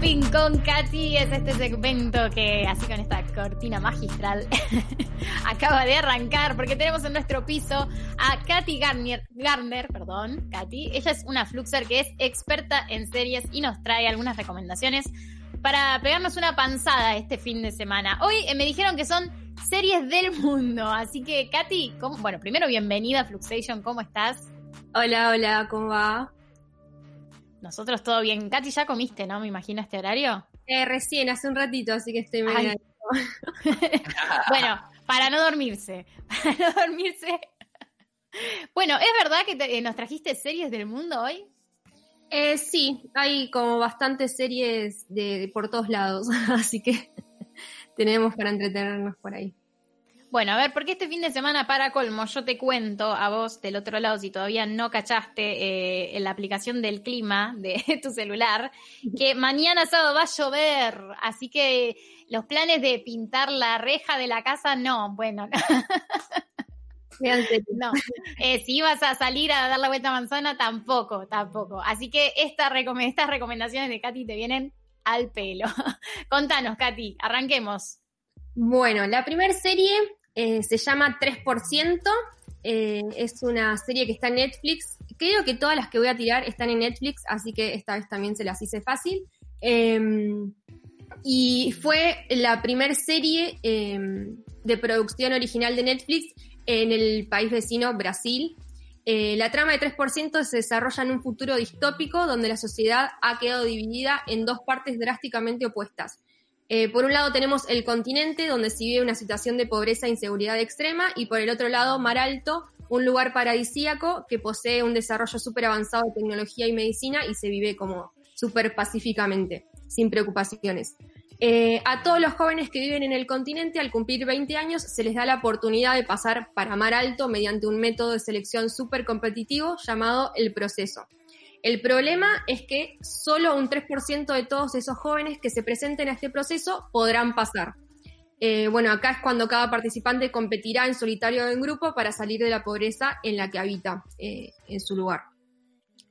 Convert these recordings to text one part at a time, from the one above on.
Zapping con Katy es este segmento que, así con esta cortina magistral, acaba de arrancar porque tenemos en nuestro piso a Katy Garnier, Garner, perdón, Katy. Ella es una fluxer que es experta en series y nos trae algunas recomendaciones para pegarnos una panzada este fin de semana. Hoy eh, me dijeron que son series del mundo, así que Katy, bueno, primero bienvenida a Fluxation, ¿cómo estás? Hola, hola, ¿cómo va? Nosotros todo bien. Katy, ya comiste, ¿no? Me imagino este horario. Eh, recién, hace un ratito, así que estoy medio... bueno, para no dormirse. Para no dormirse. bueno, ¿es verdad que eh, nos trajiste series del mundo hoy? Eh, sí, hay como bastantes series de por todos lados, así que tenemos para entretenernos por ahí. Bueno, a ver, porque este fin de semana para colmo, yo te cuento a vos del otro lado, si todavía no cachaste eh, en la aplicación del clima de tu celular, que mañana sábado va a llover, así que los planes de pintar la reja de la casa, no, bueno. no, eh, si ibas a salir a dar la vuelta a manzana, tampoco, tampoco. Así que esta estas recomendaciones de Katy te vienen al pelo. Contanos, Katy, arranquemos. Bueno, la primera serie eh, se llama 3%. Eh, es una serie que está en Netflix. Creo que todas las que voy a tirar están en Netflix, así que esta vez también se las hice fácil. Em, y fue la primera serie em, de producción original de Netflix en el país vecino, Brasil. Eh, la trama de 3% se desarrolla en un futuro distópico donde la sociedad ha quedado dividida en dos partes drásticamente opuestas. Eh, por un lado tenemos el continente, donde se vive una situación de pobreza e inseguridad extrema, y por el otro lado, Mar Alto, un lugar paradisíaco que posee un desarrollo súper avanzado de tecnología y medicina y se vive como súper pacíficamente, sin preocupaciones. Eh, a todos los jóvenes que viven en el continente, al cumplir 20 años, se les da la oportunidad de pasar para Mar Alto mediante un método de selección súper competitivo llamado el proceso. El problema es que solo un 3% de todos esos jóvenes que se presenten a este proceso podrán pasar. Eh, bueno, acá es cuando cada participante competirá en solitario o en grupo para salir de la pobreza en la que habita eh, en su lugar.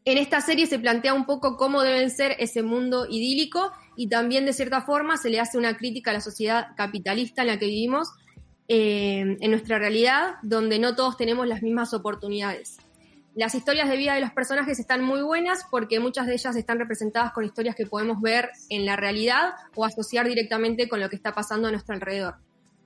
En esta serie se plantea un poco cómo deben ser ese mundo idílico y también de cierta forma se le hace una crítica a la sociedad capitalista en la que vivimos, eh, en nuestra realidad, donde no todos tenemos las mismas oportunidades. Las historias de vida de los personajes están muy buenas porque muchas de ellas están representadas con historias que podemos ver en la realidad o asociar directamente con lo que está pasando a nuestro alrededor.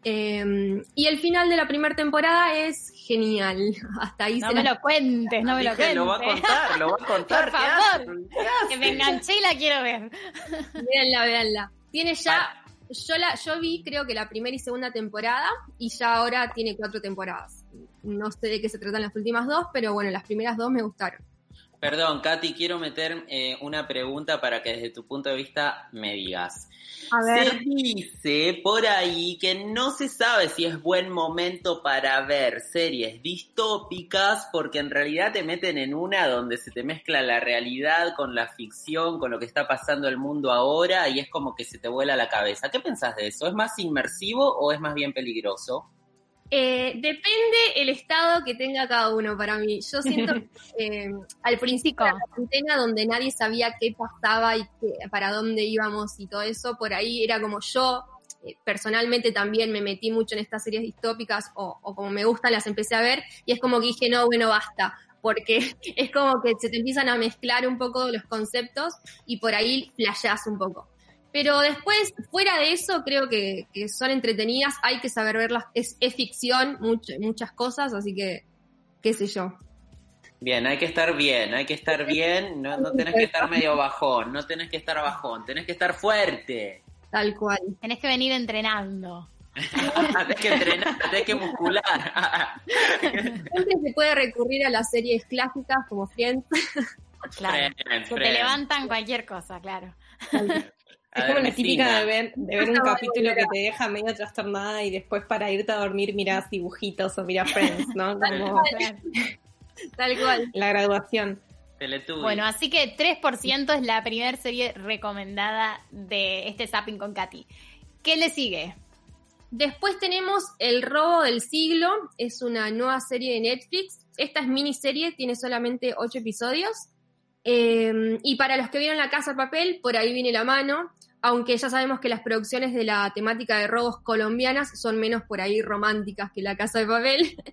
Em, y el final de la primera temporada es genial. Hasta ahí no me lo cuentes, no me lo cuentes. Lo va a contar, lo va a contar. Por favor, que me enganché y la quiero ver. Véanla, véanla. Tiene ya, yo, la, yo vi creo que la primera y segunda temporada y ya ahora tiene cuatro temporadas. No sé de qué se tratan las últimas dos, pero bueno, las primeras dos me gustaron. Perdón, Katy, quiero meter eh, una pregunta para que desde tu punto de vista me digas. A ver. Se dice por ahí que no se sabe si es buen momento para ver series distópicas porque en realidad te meten en una donde se te mezcla la realidad con la ficción, con lo que está pasando el mundo ahora y es como que se te vuela la cabeza. ¿Qué pensás de eso? ¿Es más inmersivo o es más bien peligroso? Eh, depende el estado que tenga cada uno para mí. Yo siento que eh, al principio de la cuarentena donde nadie sabía qué pasaba y para dónde íbamos y todo eso, por ahí era como yo eh, personalmente también me metí mucho en estas series distópicas o, o, como me gustan las empecé a ver y es como que dije, no, bueno, basta, porque es como que se te empiezan a mezclar un poco los conceptos y por ahí flasheás un poco. Pero después, fuera de eso, creo que, son entretenidas, hay que saber verlas, es, ficción, muchas cosas, así que, qué sé yo. Bien, hay que estar bien, hay que estar bien, no, no tenés que estar medio bajón, no tenés que estar bajón, tenés que estar fuerte. Tal cual. Tenés que venir entrenando. tenés que entrenar, tenés que muscular. Siempre se puede recurrir a las series clásicas como Friends. Claro, que te levantan cualquier cosa, claro. Es como la típica de ver, de ver un capítulo que te deja medio trastornada y después para irte a dormir miras dibujitos o miras Friends, ¿no? Tal cual. La graduación. Bueno, así que 3% es la primera serie recomendada de este Zapping con Katy. ¿Qué le sigue? Después tenemos El robo del siglo, es una nueva serie de Netflix. Esta es miniserie, tiene solamente 8 episodios Em, y para los que vieron La Casa de Papel, por ahí viene la mano, aunque ya sabemos que las producciones de la temática de robos colombianas son menos por ahí románticas que La Casa de Papel.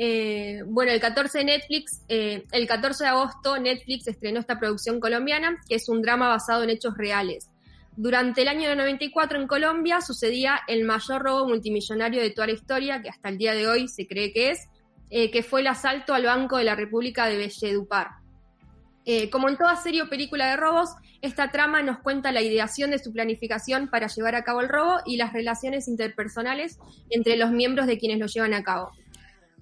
Eh, bueno, el 14 de Netflix, eh, el 14 de agosto Netflix estrenó esta producción colombiana, que es un drama basado en hechos reales. Durante el año 94 en Colombia sucedía el mayor robo multimillonario de toda la historia, que hasta el día de hoy se cree que es, eh, que fue el asalto al Banco de la República de Belledupar. Eh, como en toda serie o película de robos, esta trama nos cuenta la ideación de su planificación para llevar a cabo el robo y las relaciones interpersonales entre los miembros de quienes lo llevan a cabo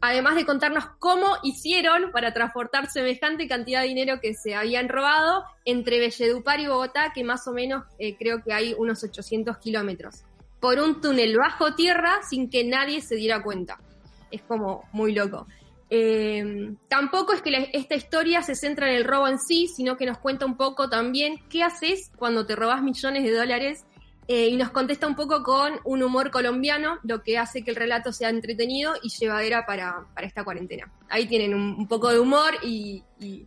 además de contarnos cómo hicieron para transportar semejante cantidad de dinero que se habían robado entre Belledupar y Bogotá, que más o menos eh, creo que hay unos 800 kilómetros, por un túnel bajo tierra sin que nadie se diera cuenta. Es como muy loco. Eh, tampoco es que esta historia se centra en el robo en sí, sino que nos cuenta un poco también qué haces cuando te robas millones de dólares eh, y nos contesta un poco con un humor colombiano, lo que hace que el relato sea entretenido y llevadera para, para esta cuarentena. Ahí tienen un, poco de humor y, y,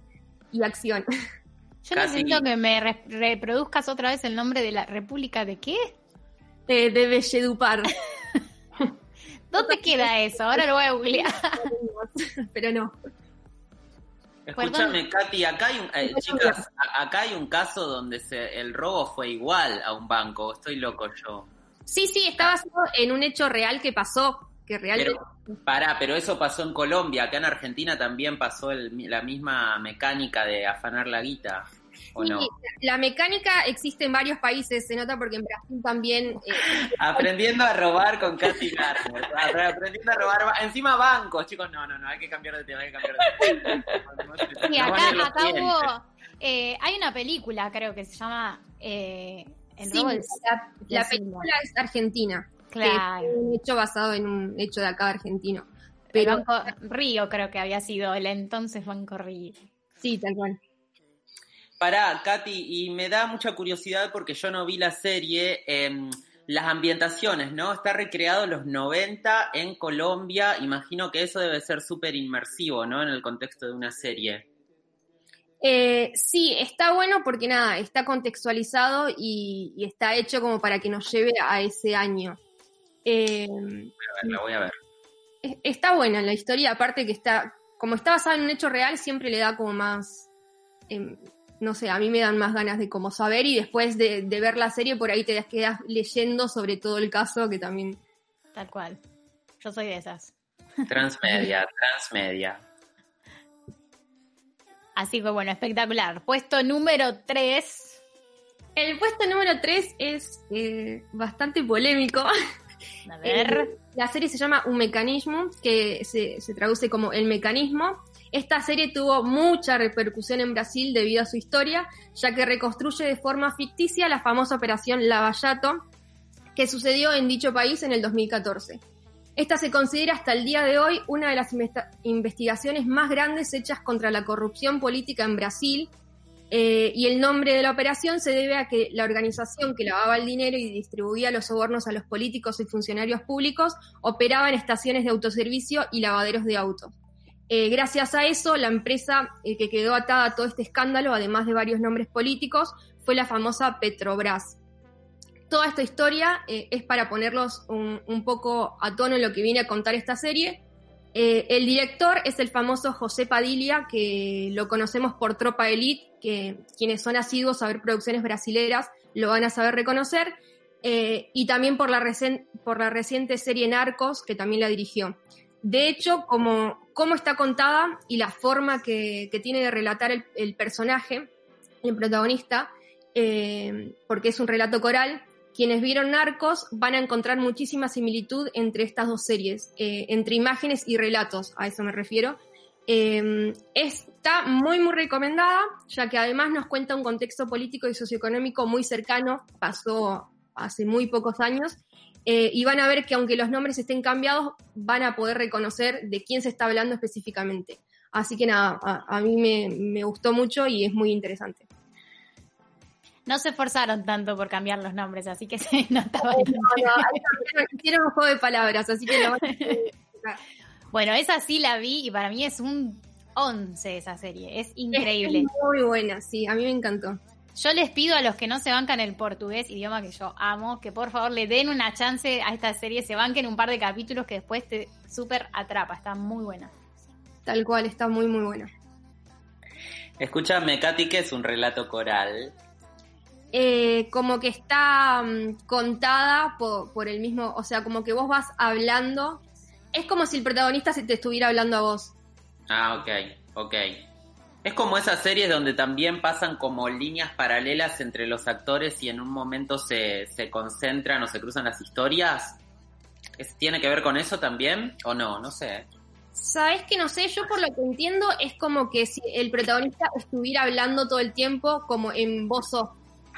acción. Yo necesito que me reproduzcas otra vez el nombre de la República de qué? de Belledupar. ¿Dónde queda eso? Ahora lo voy a googlear. Pero no. Escúchame, Katy, acá hay un, eh, chicas, acá hay un caso donde se, el robo fue igual a un banco. Estoy loco yo. Sí, sí, está basado en un hecho real que pasó, que realmente... Pero, pará, pero eso pasó en Colombia. Acá en Argentina también pasó la misma mecánica de afanar la guita. La mecánica existe en varios países, se nota porque en Brasil también... Eh, aprendiendo a robar con Katy Garner, aprendiendo a robar, encima bancos, chicos, no, no, no, hay que cambiar de tema, hay que cambiar de tema. Sí, acá, acá hubo, eh, hay una película, creo que se llama... Eh, el sí, la, película es argentina. Claro. un hecho basado en un hecho de acá argentino. Pero, el Banco Río creo que había sido el entonces Banco Río. Sí, tal cual. Pará, Katy, y me da mucha curiosidad porque yo no vi la serie. Em, las ambientaciones, ¿no? Está recreado en los 90 en Colombia. Imagino que eso debe ser súper inmersivo, ¿no? En el contexto de una serie. Eh, sí, está bueno porque nada, está contextualizado y, está hecho como para que nos lleve a ese año. Eh, voy a ver, la voy a ver. Está buena la historia, aparte que está, como está basada en un hecho real, siempre le da como más, em, no sé, a mí me dan más ganas de como saber y después de, ver la serie por ahí te quedas leyendo sobre todo el caso que también... Tal cual. Yo soy de esas. Transmedia, transmedia. Así que bueno, espectacular. Puesto número 3. El puesto número 3 es eh, bastante polémico. A ver. La serie se llama Un Mecanismo, que se, se traduce como El Mecanismo. Esta serie tuvo mucha repercusión en Brasil debido a su historia, ya que reconstruye de forma ficticia la famosa operación Lavallato, que sucedió en dicho país en el 2014. Esta se considera hasta el día de hoy una de las investigaciones más grandes hechas contra la corrupción política en Brasil, eh, y el nombre de la operación se debe a que la organización que lavaba el dinero y distribuía los sobornos a los políticos y funcionarios públicos operaba en estaciones de autoservicio y lavaderos de autos. Eh, gracias a eso, la empresa eh, que quedó atada a todo este escándalo, además de varios nombres políticos, fue la famosa Petrobras. Toda esta historia es para ponerlos un, poco a tono en lo que viene a contar esta serie. El director es el famoso José Padilla, que lo conocemos por Tropa Elite, que quienes son asiduos a ver producciones brasileras lo van a saber reconocer, y también por la, reciente serie Narcos, que también la dirigió. De hecho, como, está contada y la forma que, tiene de relatar el, personaje, el protagonista, eh, porque es un relato coral, quienes vieron Narcos van a encontrar muchísima similitud entre estas dos series, eh, entre imágenes y relatos, a eso me refiero. Eh, está muy, muy recomendada, ya que además nos cuenta un contexto político y socioeconómico muy cercano, pasó hace muy pocos años, eh, y van a ver que aunque los nombres estén cambiados, van a poder reconocer de quién se está hablando específicamente. Así que nada, a, mí me, gustó mucho y es muy interesante. No se esforzaron tanto por cambiar los nombres, así que se notaba. No, no, hicieron un juego de palabras, así que lo Bueno, esa sí la vi y para mí es un 11 esa serie, es increíble. Es muy buena, sí, a mí me encantó. Yo les pido a los que no se bancan el portugués, idioma que yo amo, que por favor le den una chance a esta serie, se banquen un par de capítulos que después te súper atrapa, está muy buena. Tal cual, está muy, muy buena. Escúchame, Katy, ¿qué es un relato coral? Eh, como que está mm, contada por, por, el mismo, o sea, como que vos vas hablando, es como si el protagonista se te estuviera hablando a vos. Ah, ok, ok. Es como esas series donde también pasan como líneas paralelas entre los actores y en un momento se, se concentran o se cruzan las historias. ¿Tiene que ver con eso también o no? No sé. Sabes que no sé, yo por lo que entiendo es como que si el protagonista estuviera hablando todo el tiempo como en voz off.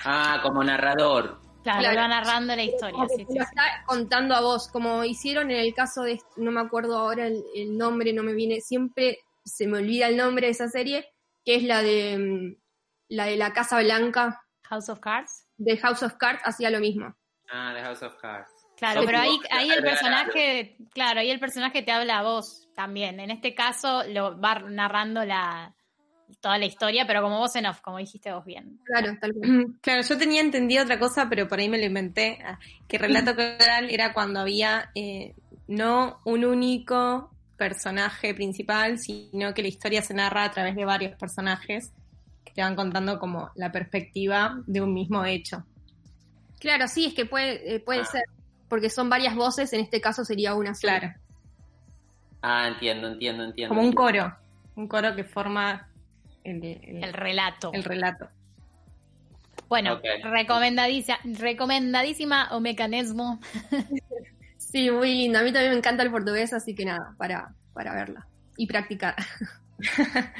Ah, como narrador. Claro, va narrando la historia. Sí, lo está contando a vos, como hicieron en el caso de, no me acuerdo ahora el, el nombre, no me viene, siempre se me olvida el nombre de esa serie, que es la de mm, la de la Casa Blanca. House of Cards. De House of Cards hacía lo mismo. Ah, de House of Cards. Claro, pero ahí, ahí el personaje, claro, ahí el personaje te habla a vos también. En este caso lo va narrando la toda la historia, pero como vos en off, como dijiste vos bien. Claro, tal cual. Claro, yo tenía entendido otra cosa, pero por ahí me lo inventé, ah, que relato coral era cuando había eh, no un único personaje principal, sino que la historia se narra a través de varios personajes que te van contando como la perspectiva de un mismo hecho. Claro, sí, es que puede, eh, puede ser, porque son varias voces, en este caso sería una sola. Claro. Ah, entiendo, entiendo, entiendo. Como un coro, un coro que forma el, el relato. El relato. Bueno, okay. recomendadísima, recomendadísima o mecanismo. Sí, muy lindo. A mí también me encanta el portugués, así que nada, para, para verla y practicar.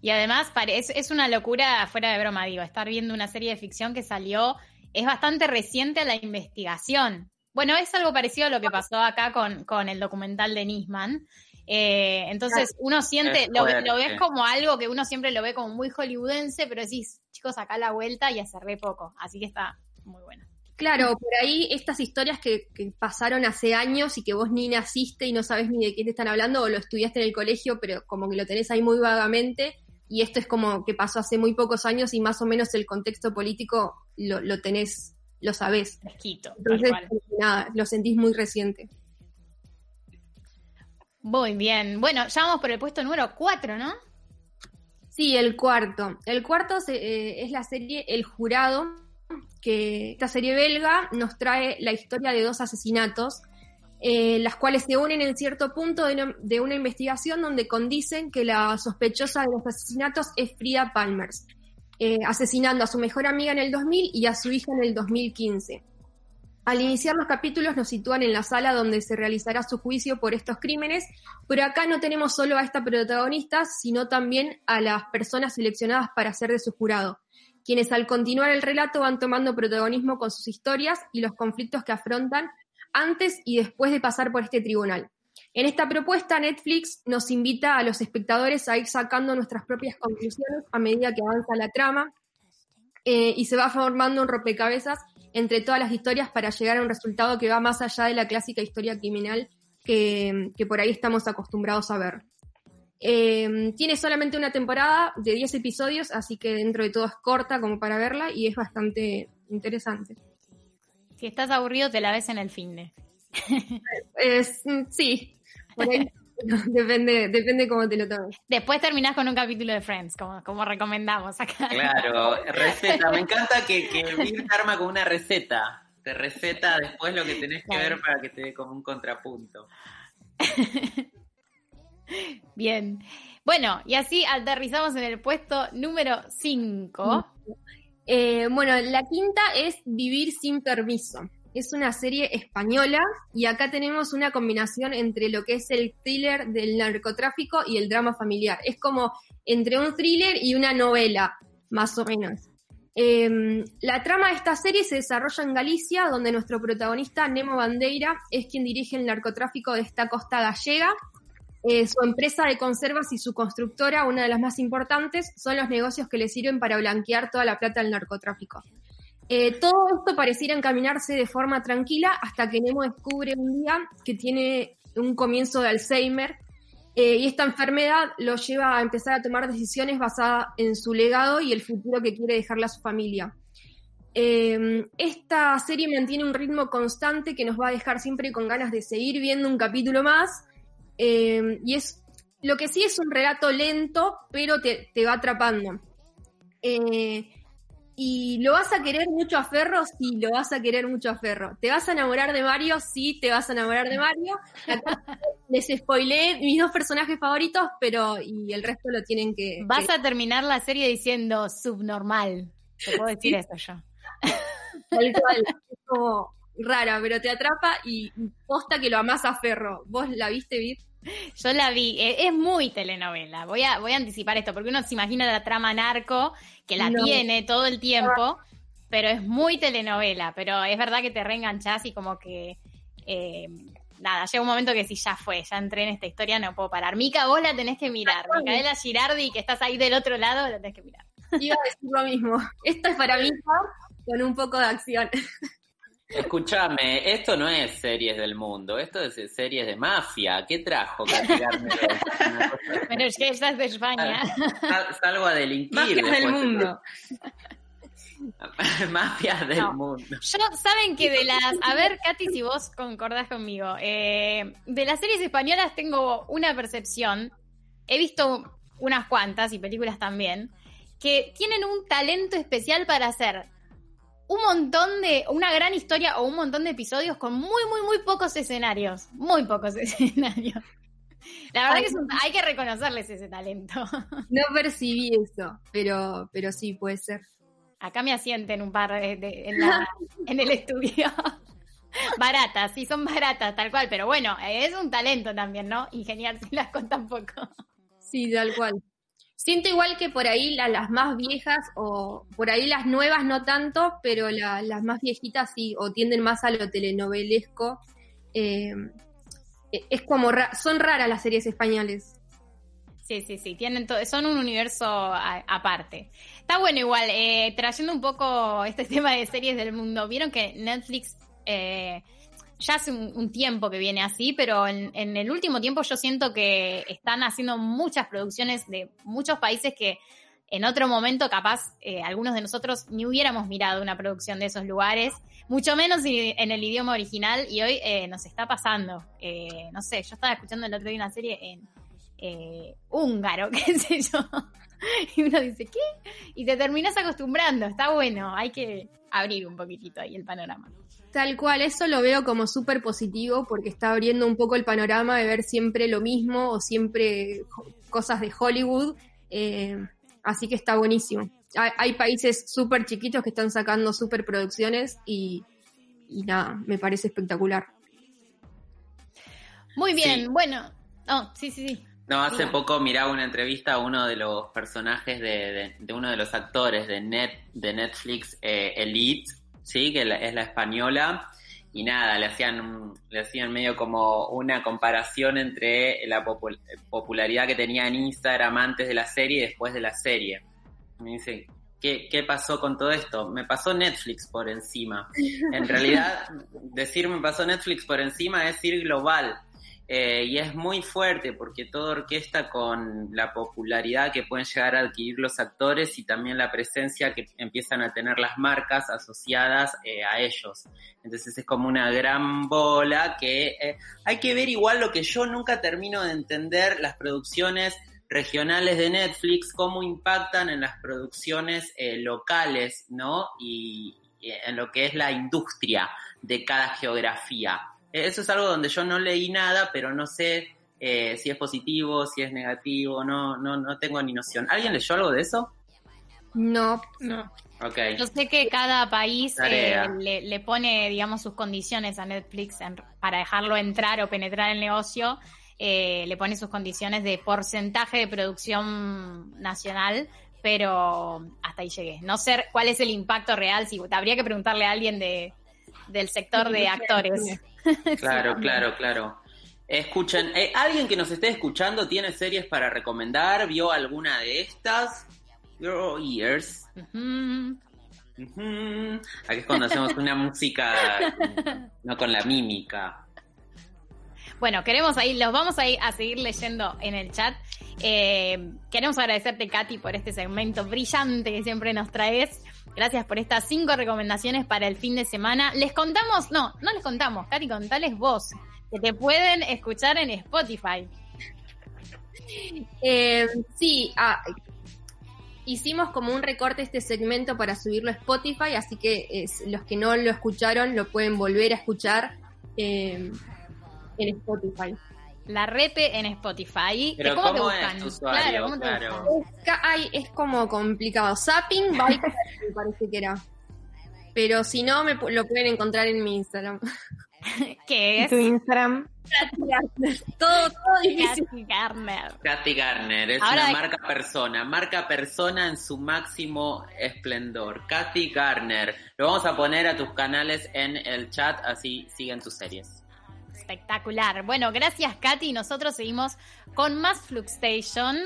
y además es, es una locura, fuera de broma, digo, estar viendo una serie de ficción que salió, es bastante reciente a la investigación. Bueno, es algo parecido a lo que pasó acá con, con el documental de Nisman. Eh, entonces uno siente, lo, lo, ves como algo que uno siempre lo ve como muy hollywoodense, pero decís, chicos, acá la vuelta y hace re poco. Así que está muy bueno. Claro, por ahí estas historias que, que, pasaron hace años y que vos ni naciste y no sabes ni de qué te están hablando o lo estudiaste en el colegio, pero como que lo tenés ahí muy vagamente y esto es como que pasó hace muy pocos años y más o menos el contexto político lo, lo tenés, lo sabés. Fresquito. Entonces, nada, lo sentís muy reciente. Muy bien. Bueno, ya vamos por el puesto número 4, ¿no? Sí, el cuarto. El cuarto se, eh, es la serie El Jurado, que esta serie belga nos trae la historia de dos asesinatos, eh, las cuales se unen en cierto punto de una, investigación donde condicen que la sospechosa de los asesinatos es Frida Palmers, eh, asesinando a su mejor amiga en el 2000 y a su hija en el 2015. Al iniciar los capítulos nos sitúan en la sala donde se realizará su juicio por estos crímenes, pero acá no tenemos solo a esta protagonista, sino también a las personas seleccionadas para ser de su jurado quienes al continuar el relato van tomando protagonismo con sus historias y los conflictos que afrontan antes y después de pasar por este tribunal. En esta propuesta, Netflix nos invita a los espectadores a ir sacando nuestras propias conclusiones a medida que avanza la trama eh, y se va formando un rompecabezas entre todas las historias para llegar a un resultado que va más allá de la clásica historia criminal que, que por ahí estamos acostumbrados a ver. Eh, tiene solamente una temporada de 10 episodios, así que dentro de todo es corta como para verla y es bastante interesante. Si estás aburrido, te la ves en el fin de. es, sí, depende, depende cómo te lo tomes. Después terminás con un capítulo de Friends, como, como recomendamos acá. Claro, receta. Me encanta que, que Mirta arma con una receta. Te receta después lo que tenés que ver para que te dé como un contrapunto. Bien. Bueno, y así aterrizamos en el puesto número 5. Eh, bueno, la quinta es Vivir sin permiso. Es una serie española y acá tenemos una combinación entre lo que es el thriller del narcotráfico y el drama familiar. Es como entre un thriller y una novela, más o menos. Eh, la trama de esta serie se desarrolla en Galicia, donde nuestro protagonista, Nemo Bandeira, es quien dirige el narcotráfico de esta costa gallega eh, su empresa de conservas y su constructora, una de las más importantes, son los negocios que le sirven para blanquear toda la plata del narcotráfico. Eh, todo esto pareciera encaminarse de forma tranquila hasta que Nemo descubre un día que tiene un comienzo de Alzheimer Eh, y esta enfermedad lo lleva a empezar a tomar decisiones basadas en su legado y el futuro que quiere dejarle a su familia. Eh, esta serie mantiene un ritmo constante que nos va a dejar siempre con ganas de seguir viendo un capítulo más. Eh, y es lo que sí es un relato lento, pero te, te va atrapando. Eh, y lo vas a querer mucho a Ferro, sí, lo vas a querer mucho a Ferro. ¿Te vas a enamorar de Mario? Sí, te vas a enamorar de Mario. Acá les spoileé mis dos personajes favoritos, pero y el resto lo tienen que... Vas que- a terminar la serie diciendo subnormal. Te puedo decir eso yo. Tal cual. Es como rara, pero te atrapa y posta que lo amás a Ferro. ¿Vos la viste, Vid? Yo la vi, eh, es muy telenovela. Voy a, voy a anticipar esto, porque uno se imagina la trama narco, que la No. tiene todo el tiempo, pero es muy telenovela. Pero es verdad que te reenganchás y como que. eh, nada, llega un momento que si ya fue, ya entré en esta historia, no puedo parar. Mica, vos la tenés que mirar. Micaela Girardi, que estás ahí del otro lado, la tenés que mirar. Iba a decir lo mismo. Esto es para mí con un poco de acción. Escúchame, esto no es series del mundo, esto es series de mafia. ¿Qué trajo Pero es que ella es de España. Sal- Salgo a delinquir. Mafias del mundo. Mafias del No. mundo. Yo, saben que de las. A ver, Katy, si vos concordás conmigo. eh, de las series españolas tengo una percepción. He visto unas cuantas y películas también. Que tienen un talento especial para hacer un montón de. Una gran historia o un montón de episodios con muy, muy, muy pocos escenarios. Muy pocos escenarios. La verdad que es un- hay que reconocerles ese talento. No percibí eso, pero, pero sí, puede ser. Acá me asienten un par de, de- en, la- en el estudio. baratas, sí, son baratas, tal cual, pero bueno, es un talento también, ¿no? Ingeniárselas con tan poco. Sí, tal cual. Siento igual que por ahí la- las más viejas o por ahí las nuevas no tanto, pero la- las más viejitas sí, o tienden más a lo telenovelesco. Eh, e- es como, son raras las series españoles. Sí, sí, sí, tienen son un universo aparte. Está bueno igual, eh, trayendo un poco este tema de series del mundo, vieron que Netflix eh, ya hace un, tiempo que viene así, pero en, en el último tiempo yo siento que están haciendo muchas producciones de muchos países que en otro momento capaz eh, algunos de nosotros ni hubiéramos mirado una producción de esos lugares, mucho menos en el idioma original y hoy eh, nos está pasando. Eh, no sé, yo estaba escuchando el otro día una serie en eh, húngaro, qué sé yo. Y uno dice, ¿qué? Y te terminas acostumbrando, está bueno, hay que abrir un poquitito ahí el panorama. Tal cual, eso lo veo como súper positivo porque está abriendo un poco el panorama de ver siempre lo mismo o siempre cosas de Hollywood. eh, así que está buenísimo. Hay, hay países súper chiquitos que están sacando súper producciones y, y nada, me parece espectacular. Muy bien, Sí. bueno. Oh, sí, sí, sí. No, hace poco miraba una entrevista a uno de los personajes de, de- de uno de los actores de, Net, de Netflix, eh, Elite, ¿sí? que la- es la española, y nada, le hacían, le hacían medio como una comparación entre la popul- popularidad que tenía en Instagram antes de la serie y después de la serie. Me dice, ¿qué, qué pasó con todo esto? Me pasó Netflix por encima. En realidad, decir me pasó Netflix por encima es ir global. Eh, y es muy fuerte porque todo orquesta con la popularidad que pueden llegar a adquirir los actores y también la presencia que empiezan a tener las marcas asociadas eh, a ellos. Entonces es como una gran bola que eh, hay que ver igual lo que yo nunca termino de entender, las producciones regionales de Netflix, cómo impactan en las producciones locales, ¿no? Y en lo que es la industria de cada geografía. Eso es algo donde yo no leí nada, pero no sé eh, si es positivo, si es negativo, no, no, no tengo ni noción. ¿Alguien leyó algo de eso? No, No. Ok. Yo sé que cada país eh, le, le pone, digamos, sus condiciones a Netflix en- para dejarlo entrar o penetrar el negocio. eh, le pone sus condiciones de porcentaje de producción nacional, pero hasta ahí llegué. No sé cuál es el impacto real, si habría que preguntarle a alguien de, del sector de actores. Claro, claro, claro. Escuchen, eh, ¿alguien que nos esté escuchando tiene series para recomendar? ¿Vio alguna de estas? Your Ears. Aquí es cuando hacemos una música, no con la mímica. Bueno, queremos ahí, los vamos a, ir a seguir leyendo en el chat. Eh, queremos agradecerte, Katy, por este segmento brillante que siempre nos traes. Gracias por estas cinco recomendaciones para el fin de semana. Les contamos, no, no les contamos, Cari, contales vos, que te pueden escuchar en Spotify. Eh, sí, ah, hicimos como un recorte este segmento para subirlo a Spotify, así que eh, los que no lo escucharon lo pueden volver a escuchar eh, en Spotify. La Repe en Spotify. ¿Cómo, ¿cómo buscan? Es claro, es como complicado. Zapping by me parece que era. Pero si no, me lo pueden encontrar en mi Instagram. ¿Qué es? Tu Instagram. todo, todo difícil. Katy Garner. Katy Garner es una marca persona, marca persona en su máximo esplendor. Katy Garner. Lo vamos a poner a tus canales en el chat, así siguen tus series. Espectacular. Bueno, gracias Katy. Nosotros seguimos con más Fluxstation.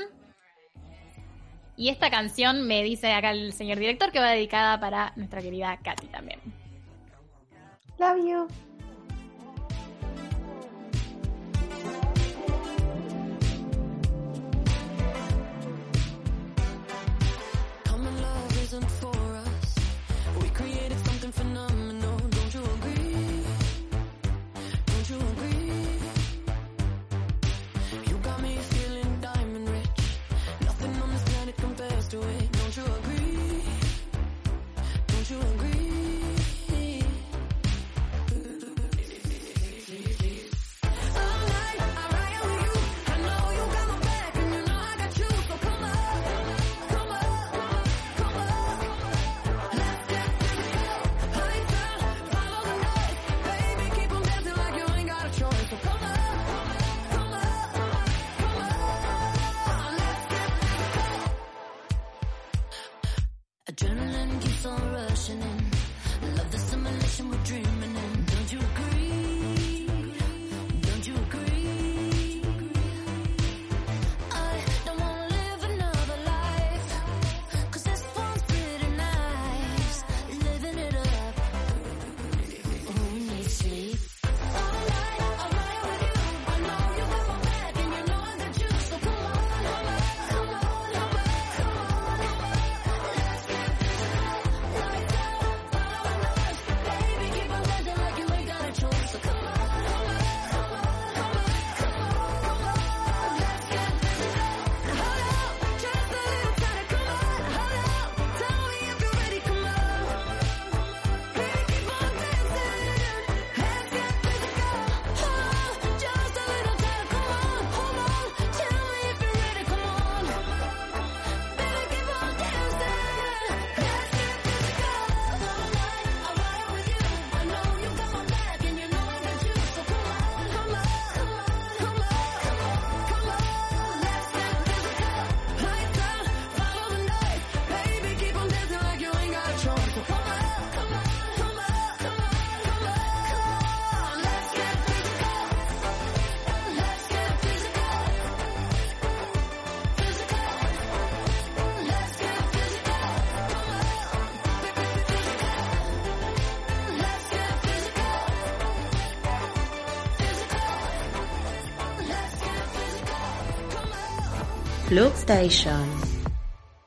Y esta canción me dice acá el señor director que va dedicada para nuestra querida Katy también. Love you. Loop Station.